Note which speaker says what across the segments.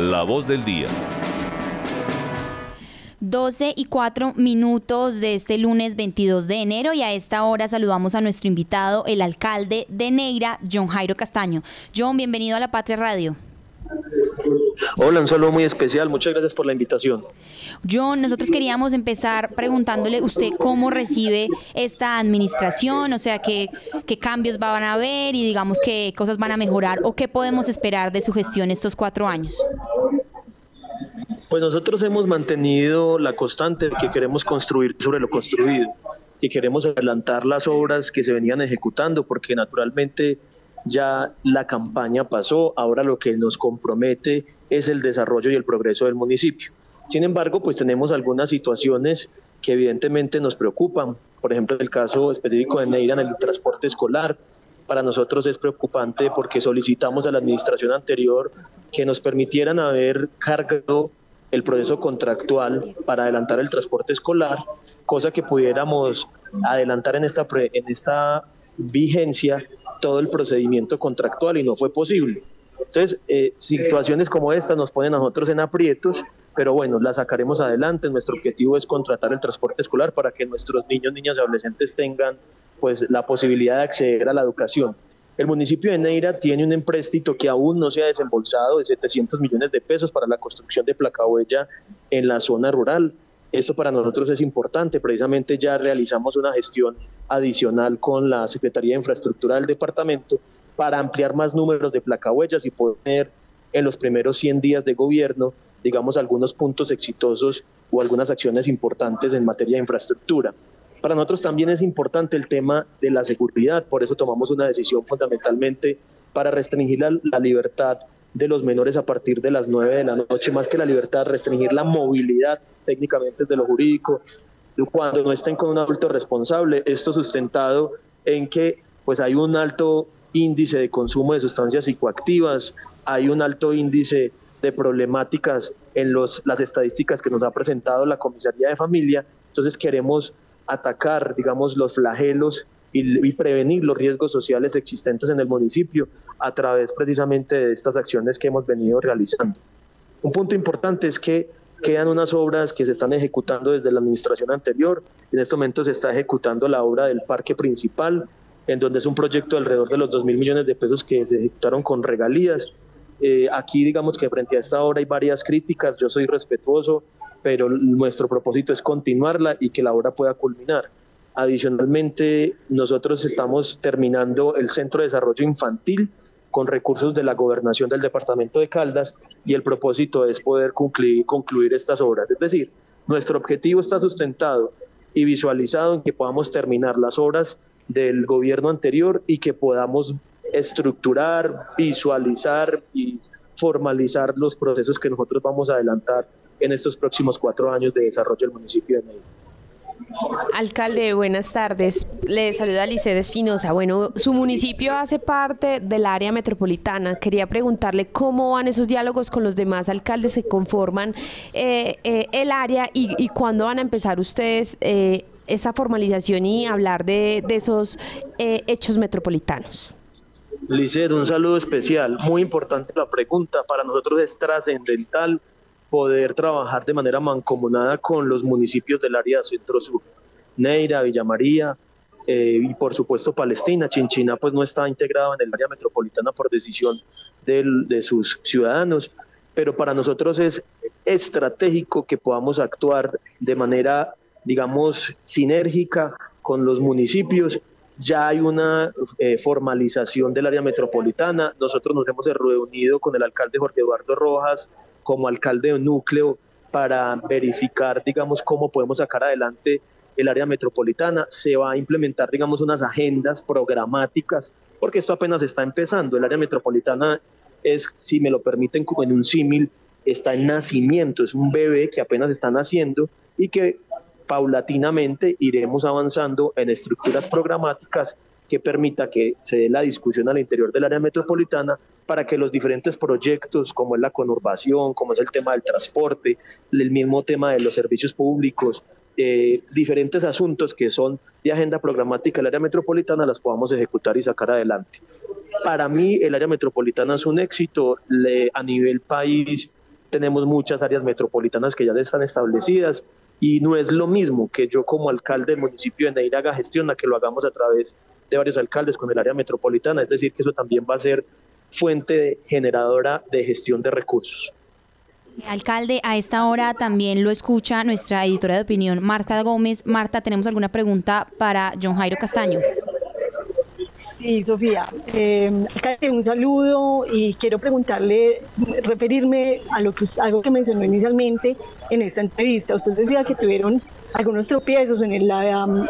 Speaker 1: La voz del día.
Speaker 2: 12 y 4 minutos de este lunes 22 de enero y a esta hora saludamos a nuestro invitado, el alcalde de Neira, John Jairo Castaño. John, bienvenido a la Patria Radio.
Speaker 3: Hola, un saludo muy especial. Muchas gracias por la invitación.
Speaker 2: John, nosotros queríamos empezar preguntándole usted cómo recibe esta administración, o sea, qué, qué cambios van a haber y digamos qué cosas van a mejorar o qué podemos esperar de su gestión estos cuatro años.
Speaker 3: Pues nosotros hemos mantenido la constante que queremos construir sobre lo construido y queremos adelantar las obras que se venían ejecutando porque naturalmente ya la campaña pasó, ahora lo que nos compromete es el desarrollo y el progreso del municipio. Sin embargo, pues tenemos algunas situaciones que evidentemente nos preocupan. Por ejemplo, el caso específico de Neira en el transporte escolar. Para nosotros es preocupante porque solicitamos a la administración anterior que nos permitieran haber cargado el proceso contractual para adelantar el transporte escolar, cosa que pudiéramos adelantar en esta, en esta vigencia todo el procedimiento contractual y no fue posible. Entonces, eh, situaciones como esta nos ponen a nosotros en aprietos, pero bueno, la sacaremos adelante. Nuestro objetivo es contratar el transporte escolar para que nuestros niños, niñas y adolescentes tengan pues la posibilidad de acceder a la educación. El municipio de Neira tiene un empréstito que aún no se ha desembolsado de 700 millones de pesos para la construcción de placa huella en la zona rural. Esto para nosotros es importante, precisamente ya realizamos una gestión adicional con la Secretaría de Infraestructura del departamento para ampliar más números de placahuellas y poder en los primeros 100 días de gobierno, digamos, algunos puntos exitosos o algunas acciones importantes en materia de infraestructura. Para nosotros también es importante el tema de la seguridad, por eso tomamos una decisión fundamentalmente para restringir la, la libertad de los menores a partir de las 9 de la noche, más que la libertad, restringir la movilidad técnicamente desde lo jurídico, cuando no estén con un adulto responsable, esto sustentado en que pues hay un alto índice de consumo de sustancias psicoactivas, hay un alto índice de problemáticas en los, las estadísticas que nos ha presentado la Comisaría de Familia, entonces queremos atacar, digamos, los flagelos y, prevenir los riesgos sociales existentes en el municipio a través precisamente de estas acciones que hemos venido realizando. Un punto importante es que quedan unas obras que se están ejecutando desde la administración anterior. En este momento se está ejecutando la obra del parque principal, en donde es un proyecto de alrededor de los 2 mil millones de pesos que se ejecutaron con regalías. Eh, aquí digamos que frente a esta obra hay varias críticas, yo soy respetuoso, pero nuestro propósito es continuarla y que la obra pueda culminar. Adicionalmente, nosotros estamos terminando el Centro de Desarrollo Infantil con recursos de la gobernación del departamento de Caldas y el propósito es poder concluir, estas obras. Es decir, nuestro objetivo está sustentado y visualizado en que podamos terminar las obras del gobierno anterior y que podamos estructurar, visualizar y formalizar los procesos que nosotros vamos a adelantar en estos próximos cuatro años de desarrollo del municipio de Medellín.
Speaker 4: Alcalde, buenas tardes. Le saluda Liced Espinosa. Bueno, su municipio hace parte del área metropolitana. Quería preguntarle cómo van esos diálogos con los demás alcaldes que conforman eh, eh, el área y, cuándo van a empezar ustedes eh, esa formalización y hablar de, esos hechos metropolitanos.
Speaker 3: Liced, un saludo especial. Muy importante la pregunta. Para nosotros es trascendental poder trabajar de manera mancomunada con los municipios del área centro-sur, Neira, Villa María eh, y por supuesto Palestina. Chinchina pues no está integrado en el área metropolitana por decisión de sus ciudadanos, pero para nosotros es estratégico que podamos actuar de manera, digamos, sinérgica con los municipios ya hay una eh, formalización del área metropolitana. Nosotros nos hemos reunido con el alcalde Jorge Eduardo Rojas, como alcalde de núcleo para verificar, digamos, cómo podemos sacar adelante el área metropolitana. Se va a implementar, digamos, unas agendas programáticas, porque esto apenas está empezando. El área metropolitana es, si me lo permiten, como en un símil, está en nacimiento, es un bebé que apenas está naciendo y que paulatinamente iremos avanzando en estructuras programáticas que permita que se dé la discusión al interior del área metropolitana para que los diferentes proyectos, como es la conurbación, como es el tema del transporte, el mismo tema de los servicios públicos, eh, diferentes asuntos que son de agenda programática del área metropolitana, las podamos ejecutar y sacar adelante. Para mí, el área metropolitana es un éxito a nivel país. tenemos muchas áreas metropolitanas que ya están establecidas y no es lo mismo que yo como alcalde del municipio de Neira haga gestión a que lo hagamos a través de varios alcaldes con el área metropolitana, es decir, que eso también va a ser fuente generadora de gestión de recursos.
Speaker 2: Alcalde, a esta hora también lo escucha nuestra editora de opinión, Marta Gómez. Marta, ¿tenemos alguna pregunta para John Jairo Castaño?
Speaker 1: Sí, Sofía. Eh, un saludo y quiero preguntarle, referirme a lo que algo que mencionó inicialmente en esta entrevista. Usted decía que tuvieron algunos tropiezos en el,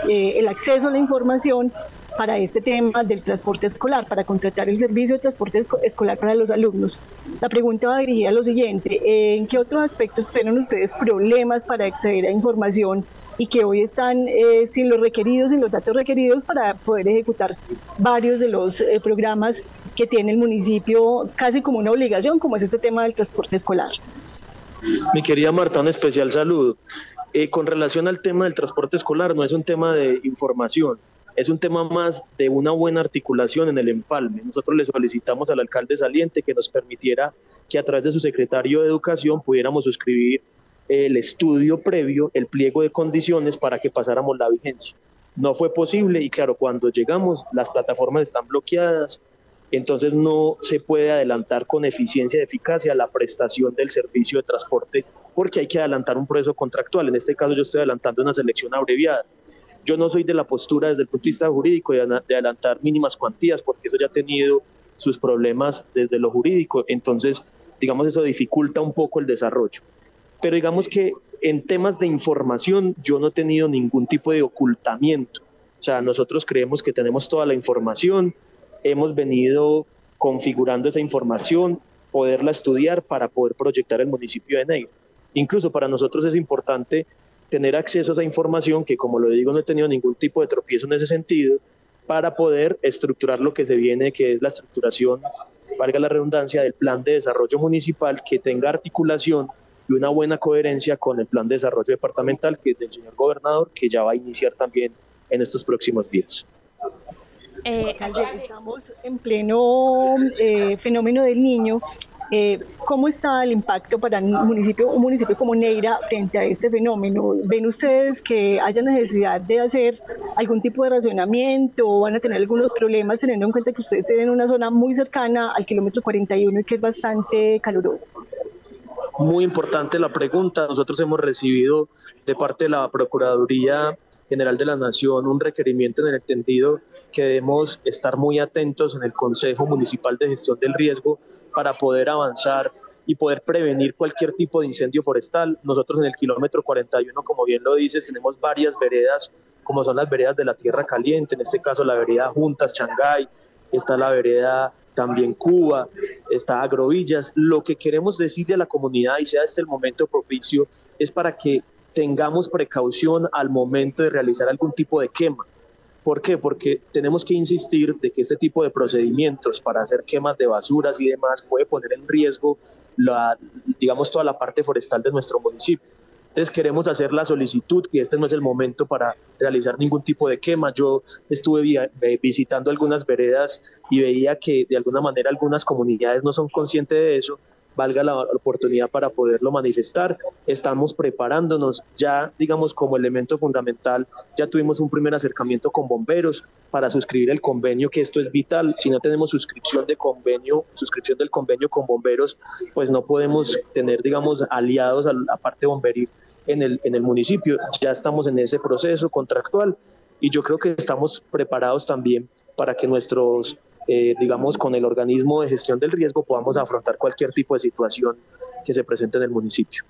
Speaker 1: eh, el acceso a la información para este tema del transporte escolar, para contratar el servicio de transporte escolar para los alumnos. La pregunta va dirigida a lo siguiente, ¿en qué otros aspectos tienen ustedes problemas para acceder a información y que hoy están eh, sin los requeridos, sin los datos requeridos para poder ejecutar varios de los eh, programas que tiene el municipio casi como una obligación, como es este tema del transporte escolar?
Speaker 3: Mi querida Marta, un especial saludo. Eh, con relación al tema del transporte escolar, no es un tema de información, es un tema más de una buena articulación en el empalme. Nosotros le solicitamos al alcalde saliente que nos permitiera que a través de su secretario de Educación pudiéramos suscribir el estudio previo, el pliego de condiciones para que pasáramos la vigencia. No fue posible y claro, cuando llegamos las plataformas están bloqueadas, entonces no se puede adelantar con eficiencia y eficacia la prestación del servicio de transporte porque hay que adelantar un proceso contractual. En este caso yo estoy adelantando una selección abreviada. Yo no soy de la postura desde el punto de vista jurídico de, adelantar mínimas cuantías, porque eso ya ha tenido sus problemas desde lo jurídico, entonces, digamos, eso dificulta un poco el desarrollo. Pero digamos que en temas de información yo no he tenido ningún tipo de ocultamiento. O sea, nosotros creemos que tenemos toda la información, hemos venido configurando esa información, poderla estudiar para poder proyectar el municipio de Neira. Incluso para nosotros es importante tener acceso a esa información, que como lo digo no he tenido ningún tipo de tropiezo en ese sentido, para poder estructurar lo que se viene, que es la estructuración, valga la redundancia, del plan de desarrollo municipal que tenga articulación y una buena coherencia con el plan de desarrollo departamental que es del señor gobernador, que ya va a iniciar también en estos próximos días.
Speaker 1: Eh, estamos en pleno eh, fenómeno del niño eh, ¿Cómo está el impacto para un municipio, un municipio como Neira frente a este fenómeno? ¿Ven ustedes que haya necesidad de hacer algún tipo de racionamiento van a tener algunos problemas teniendo en cuenta que ustedes están en una zona muy cercana al kilómetro 41 y que es bastante calurosa?
Speaker 3: Muy importante la pregunta. Nosotros hemos recibido de parte de la Procuraduría General de la Nación un requerimiento en el entendido que debemos estar muy atentos en el Consejo Municipal de Gestión del Riesgo para poder avanzar y poder prevenir cualquier tipo de incendio forestal. Nosotros en el kilómetro 41, como bien lo dices, tenemos varias veredas, como son las veredas de la Tierra Caliente, en este caso la vereda Juntas, Changay, está la vereda también Cuba, está Agrovillas. Lo que queremos decirle a la comunidad, y sea este el momento propicio, es para que tengamos precaución al momento de realizar algún tipo de quema. ¿Por qué? Porque tenemos que insistir de que este tipo de procedimientos para hacer quemas de basuras y demás puede poner en riesgo la, digamos, toda la parte forestal de nuestro municipio. Entonces queremos hacer la solicitud, que este no es el momento para realizar ningún tipo de quema. Yo estuve visitando algunas veredas y veía que de alguna manera algunas comunidades no son conscientes de eso valga la oportunidad para poderlo manifestar. Estamos preparándonos ya, digamos, como elemento fundamental, ya tuvimos un primer acercamiento con bomberos para suscribir el convenio, que esto es vital. Si no tenemos suscripción de convenio, suscripción del convenio con bomberos, pues no podemos tener, digamos, aliados a la parte bomberil en el, en el municipio. Ya estamos en ese proceso contractual y yo creo que estamos preparados también para que nuestros eh, digamos, con el organismo de gestión del riesgo podamos afrontar cualquier tipo de situación que se presente en el municipio.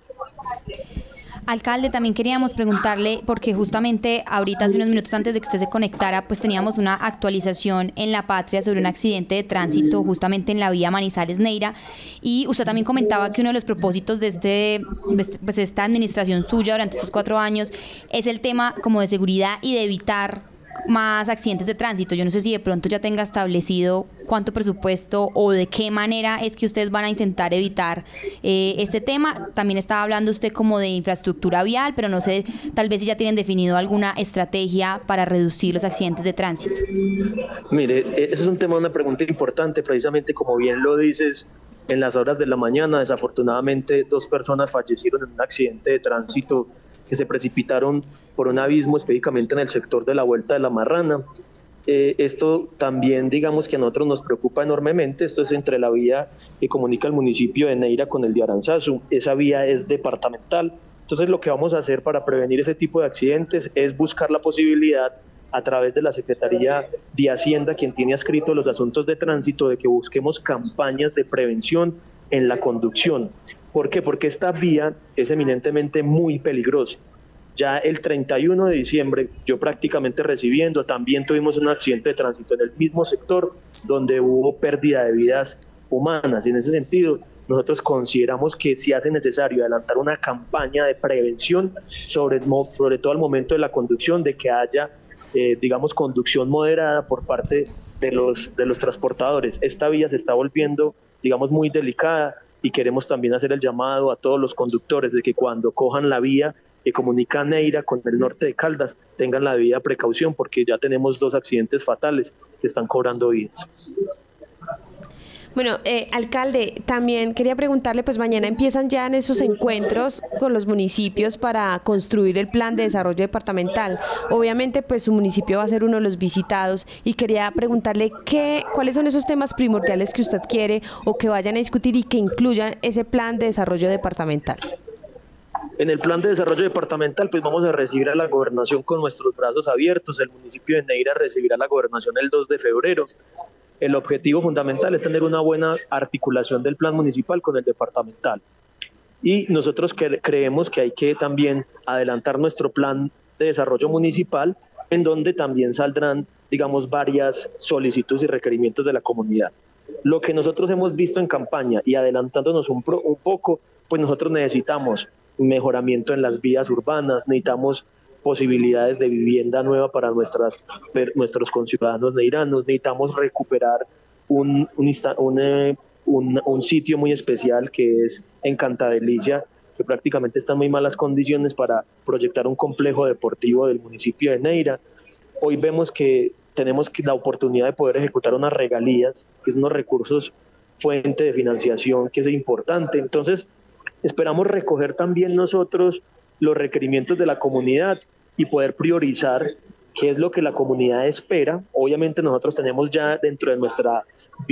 Speaker 2: Alcalde, también queríamos preguntarle, porque justamente ahorita, hace unos minutos antes de que usted se conectara, pues teníamos una actualización en La Patria sobre un accidente de tránsito justamente en la vía Manizales-Neira, y usted también comentaba que uno de los propósitos de este, pues esta administración suya durante estos cuatro años es el tema como de seguridad y de evitar más accidentes de tránsito. Yo no sé si de pronto ya tenga establecido cuánto presupuesto o de qué manera es que ustedes van a intentar evitar eh, este tema. También estaba hablando usted como de infraestructura vial, pero no sé, tal vez si ya tienen definido alguna estrategia para reducir los accidentes de tránsito.
Speaker 3: Mire, e-, ese es un tema, una pregunta importante, precisamente como bien lo dices, en las horas de la mañana. Desafortunadamente, dos personas fallecieron en un accidente de tránsito que se precipitaron por un abismo específicamente en el sector de la Vuelta de la Marrana. Eh, esto también, digamos que a nosotros nos preocupa enormemente. Esto es entre la vía que comunica el municipio de Neira con el de Aranzazu. Esa vía es departamental. Entonces, lo que vamos a hacer para prevenir ese tipo de accidentes es buscar la posibilidad a través de la Secretaría de Hacienda, quien tiene escrito los asuntos de tránsito, de que busquemos campañas de prevención en la conducción. ¿Por qué? Porque esta vía es eminentemente muy peligrosa. Ya el 31 de diciembre, yo prácticamente recibiendo, también tuvimos un accidente de tránsito en el mismo sector donde hubo pérdida de vidas humanas. Y en ese sentido, nosotros consideramos que si hace necesario adelantar una campaña de prevención, sobre, sobre todo al momento de la conducción, de que haya eh, digamos, conducción moderada por parte de los, de los transportadores. Esta vía se está volviendo, digamos, muy delicada y queremos también hacer el llamado a todos los conductores de que cuando cojan la vía que comunica Neira con el norte de Caldas tengan la debida precaución porque ya tenemos dos accidentes fatales que están cobrando vidas.
Speaker 4: Bueno, eh, alcalde, también quería preguntarle, pues mañana empiezan ya en esos encuentros con los municipios para construir el plan de desarrollo departamental. Obviamente, pues su municipio va a ser uno de los visitados y quería preguntarle qué, cuáles son esos temas primordiales que usted quiere o que vayan a discutir y que incluyan ese plan de desarrollo departamental.
Speaker 3: En el plan de desarrollo departamental, pues vamos a recibir a la gobernación con nuestros brazos abiertos. El municipio de Neira recibirá la gobernación el 2 de febrero el objetivo fundamental es tener una buena articulación del plan municipal con el departamental. Y nosotros creemos que hay que también adelantar nuestro plan de desarrollo municipal, en donde también saldrán, digamos, varias solicitudes y requerimientos de la comunidad. Lo que nosotros hemos visto en campaña y adelantándonos un, un poco, pues nosotros necesitamos mejoramiento en las vías urbanas, necesitamos posibilidades de vivienda nueva para nuestras, nuestros conciudadanos neiranos. Necesitamos recuperar un, eh, un, un, sitio muy especial que es Encantadelicia, que prácticamente está en muy malas condiciones para proyectar un complejo deportivo del municipio de Neira. Hoy vemos que tenemos la oportunidad de poder ejecutar unas regalías, que son unos recursos fuente de financiación que es importante. Entonces, esperamos recoger también nosotros los requerimientos de la comunidad y poder priorizar qué es lo que la comunidad espera. Obviamente nosotros tenemos ya dentro de nuestra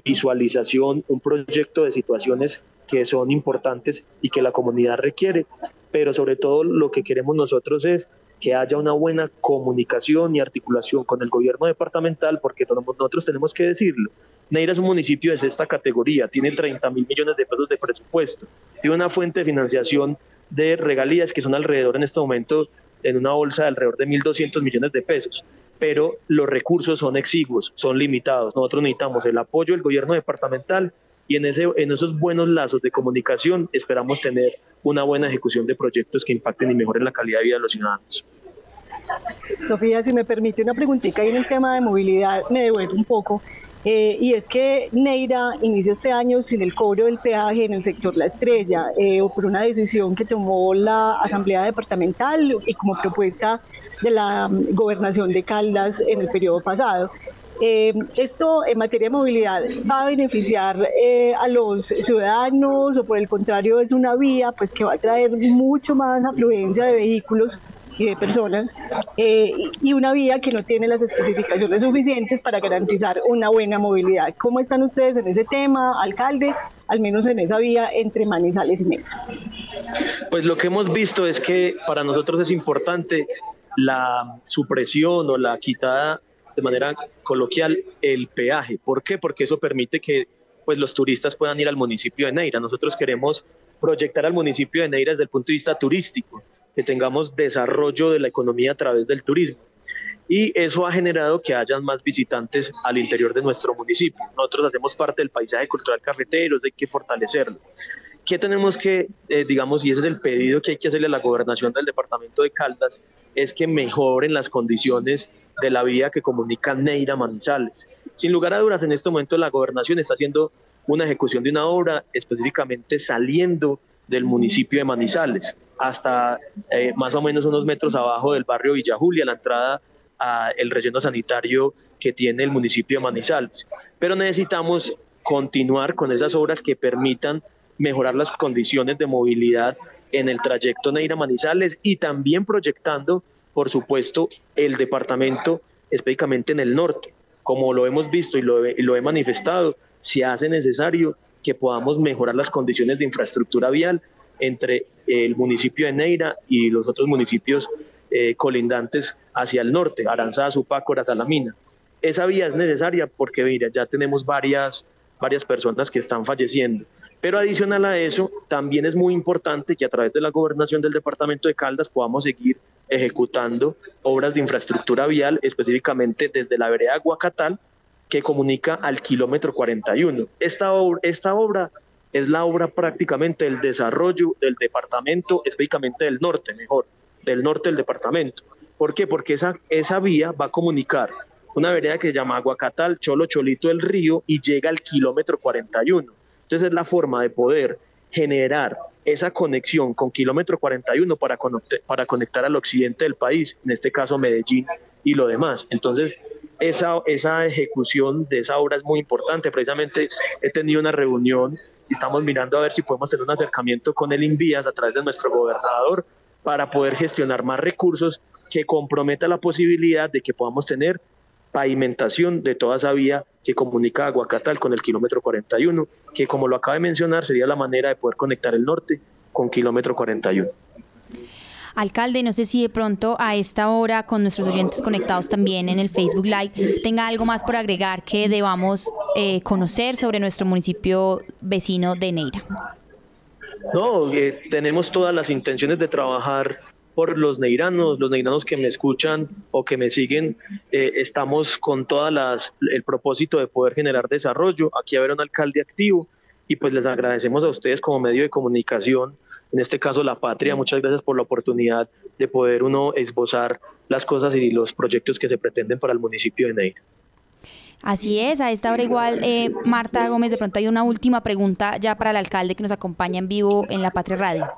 Speaker 3: visualización un proyecto de situaciones que son importantes y que la comunidad requiere, pero sobre todo lo que queremos nosotros es que haya una buena comunicación y articulación con el gobierno departamental, porque nosotros tenemos que decirlo. Neira es un municipio de esta categoría, tiene 30 mil millones de pesos de presupuesto, tiene una fuente de financiación de regalías que son alrededor en este momento en una bolsa de alrededor de 1.200 millones de pesos, pero los recursos son exiguos, son limitados. Nosotros necesitamos el apoyo del gobierno departamental y en, ese, en esos buenos lazos de comunicación esperamos tener una buena ejecución de proyectos que impacten y mejoren la calidad de vida de los ciudadanos.
Speaker 1: Sofía, si me permite una preguntita ahí en el tema de movilidad, me devuelvo un poco. Eh, y es que Neira inicia este año sin el cobro del peaje en el sector La Estrella, eh, por una decisión que tomó la Asamblea Departamental y como propuesta de la mm, gobernación de Caldas en el periodo pasado. Eh, esto en materia de movilidad va a beneficiar a los ciudadanos o por el contrario es una vía pues que va a traer mucho más afluencia de vehículos de personas eh, y una vía que no tiene las especificaciones suficientes para garantizar una buena movilidad. ¿Cómo están ustedes en ese tema, alcalde, al menos en esa vía entre Manizales y Meta?
Speaker 3: Pues lo que hemos visto es que para nosotros es importante la supresión o la quitada de manera coloquial el peaje. ¿Por qué? Porque eso permite que pues los turistas puedan ir al municipio de Neira. Nosotros queremos proyectar al municipio de Neira desde el punto de vista turístico que tengamos desarrollo de la economía a través del turismo. Y eso ha generado que hayan más visitantes al interior de nuestro municipio. Nosotros hacemos parte del paisaje cultural carretero, hay que fortalecerlo. ¿Qué tenemos que, eh, digamos, y ese es el pedido que hay que hacerle a la gobernación del departamento de Caldas, es que mejoren las condiciones de la vía que comunica Neira Manizales. Sin lugar a dudas, en este momento la gobernación está haciendo una ejecución de una obra específicamente saliendo del municipio de Manizales hasta eh, más o menos unos metros abajo del barrio Villa Julia, la entrada al relleno sanitario que tiene el municipio de Manizales. Pero necesitamos continuar con esas obras que permitan mejorar las condiciones de movilidad en el trayecto Neira-Manizales y también proyectando, por supuesto, el departamento específicamente en el norte. Como lo hemos visto y lo, lo he manifestado, se hace necesario que podamos mejorar las condiciones de infraestructura vial entre el municipio de Neira y los otros municipios eh, colindantes hacia el norte, Aranzá, Supácora, Salamina. Esa vía es necesaria porque mira, ya tenemos varias, varias personas que están falleciendo. Pero adicional a eso, también es muy importante que a través de la gobernación del departamento de Caldas podamos seguir ejecutando obras de infraestructura vial, específicamente desde la vereda Guacatal, que comunica al kilómetro 41. Esta, esta obra es la obra prácticamente del desarrollo del departamento, específicamente del norte, mejor, del norte del departamento. ¿Por qué? Porque esa, esa vía va a comunicar una vereda que se llama Aguacatal, Cholo Cholito del Río y llega al kilómetro 41. Entonces es la forma de poder generar esa conexión con kilómetro 41 para para conectar al occidente del país, en este caso Medellín y lo demás. Entonces, esa, esa ejecución de esa obra es muy importante. Precisamente he tenido una reunión y estamos mirando a ver si podemos tener un acercamiento con el Invías a través de nuestro gobernador para poder gestionar más recursos que comprometa la posibilidad de que podamos tener pavimentación de toda esa vía que comunica Aguacatal con el kilómetro 41, que como lo acaba de mencionar sería la manera de poder conectar el norte con kilómetro 41.
Speaker 2: Alcalde, no sé si de pronto a esta hora con nuestros oyentes conectados también en el Facebook Live tenga algo más por agregar que debamos eh, conocer sobre nuestro municipio vecino de Neira.
Speaker 3: No, eh, tenemos todas las intenciones de trabajar por los neiranos, los neiranos que me escuchan o que me siguen, eh, estamos con todas las el propósito de poder generar desarrollo. Aquí haber un alcalde activo y pues les agradecemos a ustedes como medio de comunicación, en este caso La Patria, muchas gracias por la oportunidad de poder uno esbozar las cosas y los proyectos que se pretenden para el municipio de Neira.
Speaker 2: Así es, a esta hora igual, eh, Marta Gómez, de pronto hay una última pregunta ya para el alcalde que nos acompaña en vivo en La Patria Radio.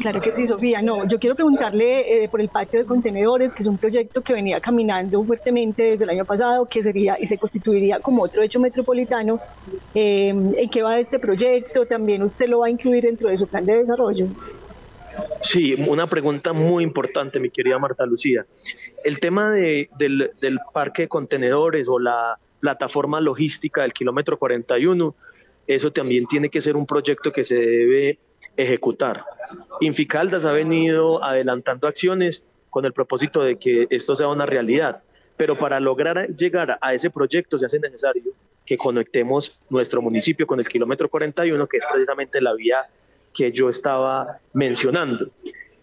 Speaker 1: Claro que sí, Sofía. No, yo quiero preguntarle eh, por el patio de contenedores, que es un proyecto que venía caminando fuertemente desde el año pasado, que sería y se constituiría como otro hecho metropolitano. Eh, ¿En qué va este proyecto? ¿También usted lo va a incluir dentro de su plan de desarrollo?
Speaker 3: Sí, una pregunta muy importante, mi querida Marta Lucía. El tema del, del parque de contenedores o la plataforma logística del kilómetro 41, eso también tiene que ser un proyecto que se debe ejecutar. Inficaldas ha venido adelantando acciones con el propósito de que esto sea una realidad, pero para lograr llegar a ese proyecto se hace necesario que conectemos nuestro municipio con el kilómetro 41, que es precisamente la vía que yo estaba mencionando.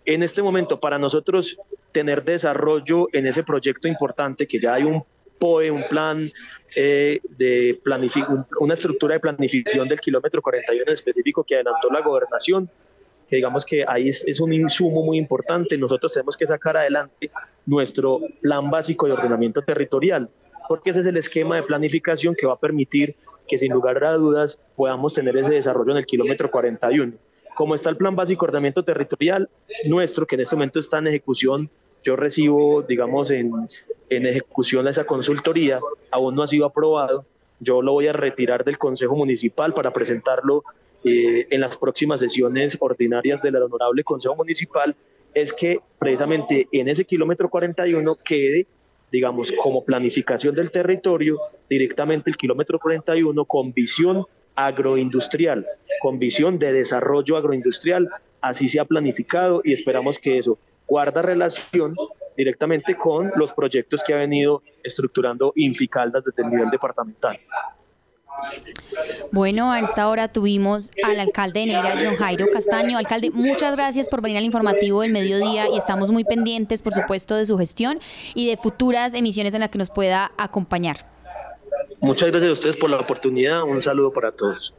Speaker 3: En este momento, para nosotros tener desarrollo en ese proyecto importante, que ya hay un POE, un plan eh, de una estructura de planificación del kilómetro 41 en específico que adelantó la gobernación, que digamos que ahí es, un insumo muy importante. Nosotros tenemos que sacar adelante nuestro plan básico de ordenamiento territorial, porque ese es el esquema de planificación que va a permitir que sin lugar a dudas podamos tener ese desarrollo en el kilómetro 41. Como está el plan básico de ordenamiento territorial nuestro, que en este momento está en ejecución yo recibo, digamos, en, en ejecución esa consultoría, aún no ha sido aprobado, yo lo voy a retirar del Consejo Municipal para presentarlo eh, en las próximas sesiones ordinarias del Honorable Consejo Municipal, es que precisamente en ese kilómetro 41 quede, digamos, como planificación del territorio, directamente el kilómetro 41 con visión agroindustrial, con visión de desarrollo agroindustrial, así se ha planificado y esperamos que eso guarda relación directamente con los proyectos que ha venido estructurando Inficaldas desde el nivel departamental.
Speaker 2: Bueno, a esta hora tuvimos al alcalde de Neira, John Jairo Castaño. Alcalde, muchas gracias por venir al informativo del mediodía y estamos muy pendientes, por supuesto, de su gestión y de futuras emisiones en las que nos pueda acompañar.
Speaker 3: Muchas gracias a ustedes por la oportunidad. Un saludo para todos.